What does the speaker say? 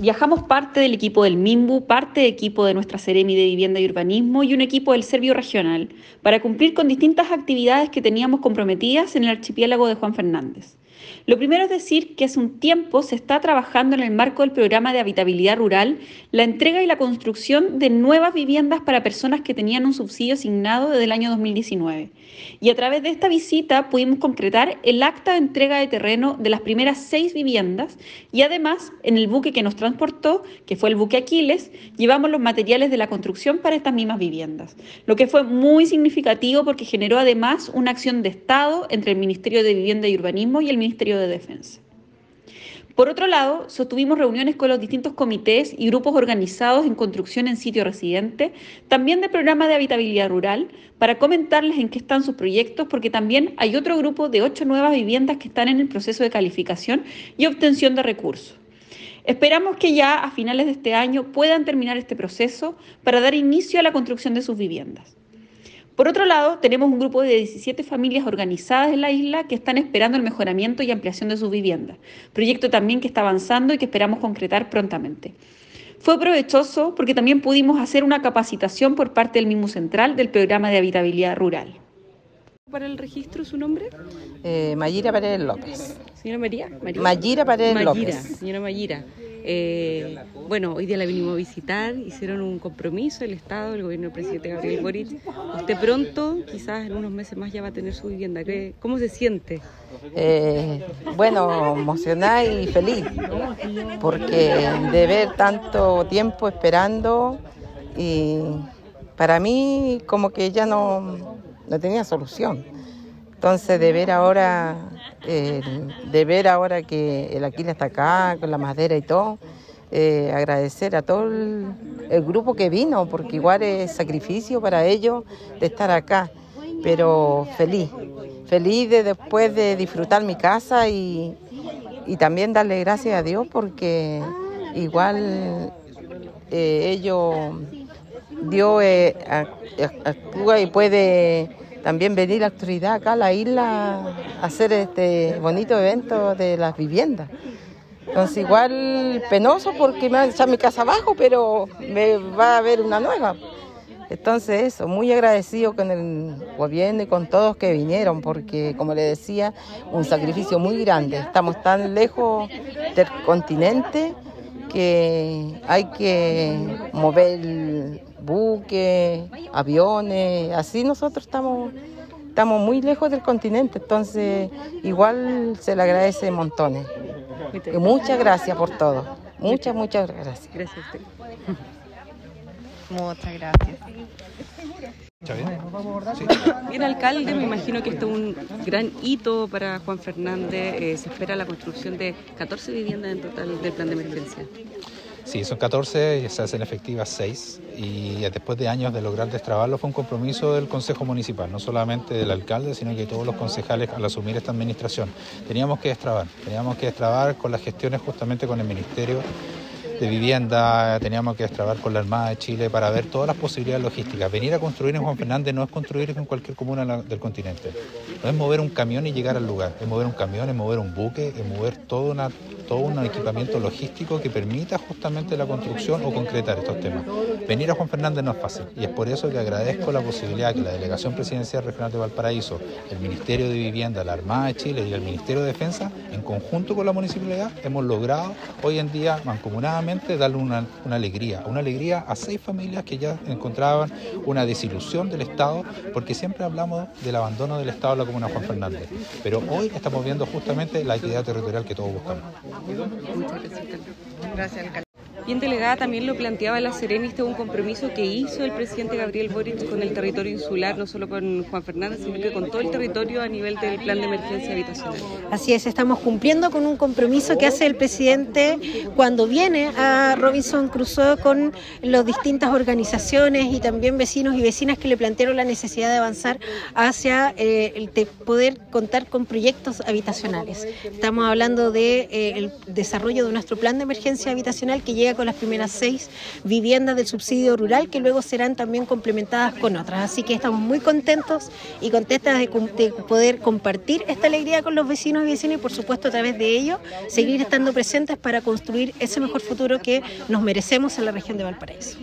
Viajamos parte del equipo del MIMBU, parte del equipo de nuestra Ceremi de Vivienda y Urbanismo y un equipo del Servio Regional para cumplir con distintas actividades que teníamos comprometidas en el archipiélago de Juan Fernández. Lo primero es decir que hace un tiempo se está trabajando en el marco del programa de habitabilidad rural la entrega y la construcción de nuevas viviendas para personas que tenían un subsidio asignado desde el año 2019. Y a través de esta visita pudimos concretar el acta de entrega de terreno de las primeras seis viviendas y además en el buque que nos transportó, que fue el buque Aquiles, llevamos los materiales de la construcción para estas mismas viviendas, lo que fue muy significativo porque generó además una acción de Estado entre el Ministerio de Vivienda y Urbanismo y el Ministerio de Defensa. Por otro lado, sostuvimos reuniones con los distintos comités y grupos organizados en construcción en sitio residente, también del programa de habitabilidad rural, para comentarles en qué están sus proyectos, porque también hay otro grupo de ocho nuevas viviendas que están en el proceso de calificación y obtención de recursos. Esperamos que ya a finales de este año puedan terminar este proceso para dar inicio a la construcción de sus viviendas. Por otro lado, tenemos un grupo de 17 familias organizadas en la isla que están esperando el mejoramiento y ampliación de sus viviendas, proyecto también que está avanzando y que esperamos concretar prontamente. Fue provechoso porque también pudimos hacer una capacitación por parte del mismo central del programa de habitabilidad rural. ¿Para el registro su nombre? Eh, Mayira Paredes López. Señora María. María. Mayira Paredes Mayira, López. Señora Mayira. Eh, bueno, hoy día la vinimos a visitar, hicieron un compromiso el Estado, el gobierno del presidente Gabriel Boric. Usted pronto, quizás en unos meses más, ya va a tener su vivienda. ¿Qué- ¿Cómo se siente? Eh, bueno, emocionada y feliz, porque de ver tanto tiempo esperando y para mí como que ya no, no tenía solución. Entonces de ver ahora, eh, de ver ahora que el Aquila está acá con la madera y todo, eh, agradecer a todo el, grupo que vino, porque igual es sacrificio para ellos de estar acá, pero feliz, feliz de después de disfrutar mi casa y, y también darle gracias a Dios porque igual eh, ellos, Dios eh, actúa y puede también venir la autoridad acá a la isla a hacer este bonito evento de las viviendas. Entonces igual penoso porque me van a echar mi casa abajo, pero me va a haber una nueva. Entonces eso, muy agradecido con el gobierno y con todos que vinieron, porque como le decía, un sacrificio muy grande. Estamos tan lejos del continente que hay que mover buques, aviones, así nosotros estamos, estamos muy lejos del continente, entonces igual se le agradece montones. Y muchas gracias por todo, muchas, muchas gracias. Gracias a usted. Muchas gracias. Bien, alcalde, me imagino que esto es un gran hito para Juan Fernández. Eh, se espera la construcción de 14 viviendas en total del plan de emergencia. Sí, son 14 y se hacen efectivas 6 y después de años de lograr destrabarlo fue un compromiso del Consejo Municipal, no solamente del alcalde, sino que todos los concejales al asumir esta administración. Teníamos que destrabar, teníamos que destrabar con las gestiones justamente con el Ministerio de Vivienda, teníamos que destrabar con la Armada de Chile para ver todas las posibilidades logísticas. Venir a construir en Juan Fernández no es construir en cualquier comuna del continente, no es mover un camión y llegar al lugar, es mover un camión, es mover un buque, es mover todo, una, todo un equipamiento logístico que permita justamente la construcción o concretar estos temas. Venir a Juan Fernández no es fácil y es por eso que agradezco la posibilidad que la Delegación Presidencial Regional de Valparaíso, el Ministerio de Vivienda, la Armada de Chile y el Ministerio de Defensa, en conjunto con la municipalidad, hemos logrado hoy en día mancomunadamente darle una, una alegría, una alegría a seis familias que ya encontraban una desilusión del Estado, porque siempre hablamos del abandono del Estado en la comuna de Juan Fernández, pero hoy estamos viendo justamente la equidad territorial que todos buscamos. Muchas gracias, alcalde. Bien, delegada, también lo planteaba la Serena, este es un compromiso que hizo el presidente Gabriel Boric con el territorio insular, no solo con Juan Fernández, sino que con todo el territorio a nivel del plan de emergencia habitacional. Así es, estamos cumpliendo con un compromiso que hace el presidente cuando viene a Robinson Crusoe con las distintas organizaciones y también vecinos y vecinas que le plantearon la necesidad de avanzar hacia eh, el de poder contar con proyectos habitacionales. Estamos hablando del de, eh, desarrollo de nuestro plan de emergencia habitacional que llega con las primeras seis viviendas del subsidio rural que luego serán también complementadas con otras. Así que estamos muy contentos y contentas de, de poder compartir esta alegría con los vecinos y vecinas y por supuesto a través de ello seguir estando presentes para construir ese mejor futuro que nos merecemos en la región de Valparaíso.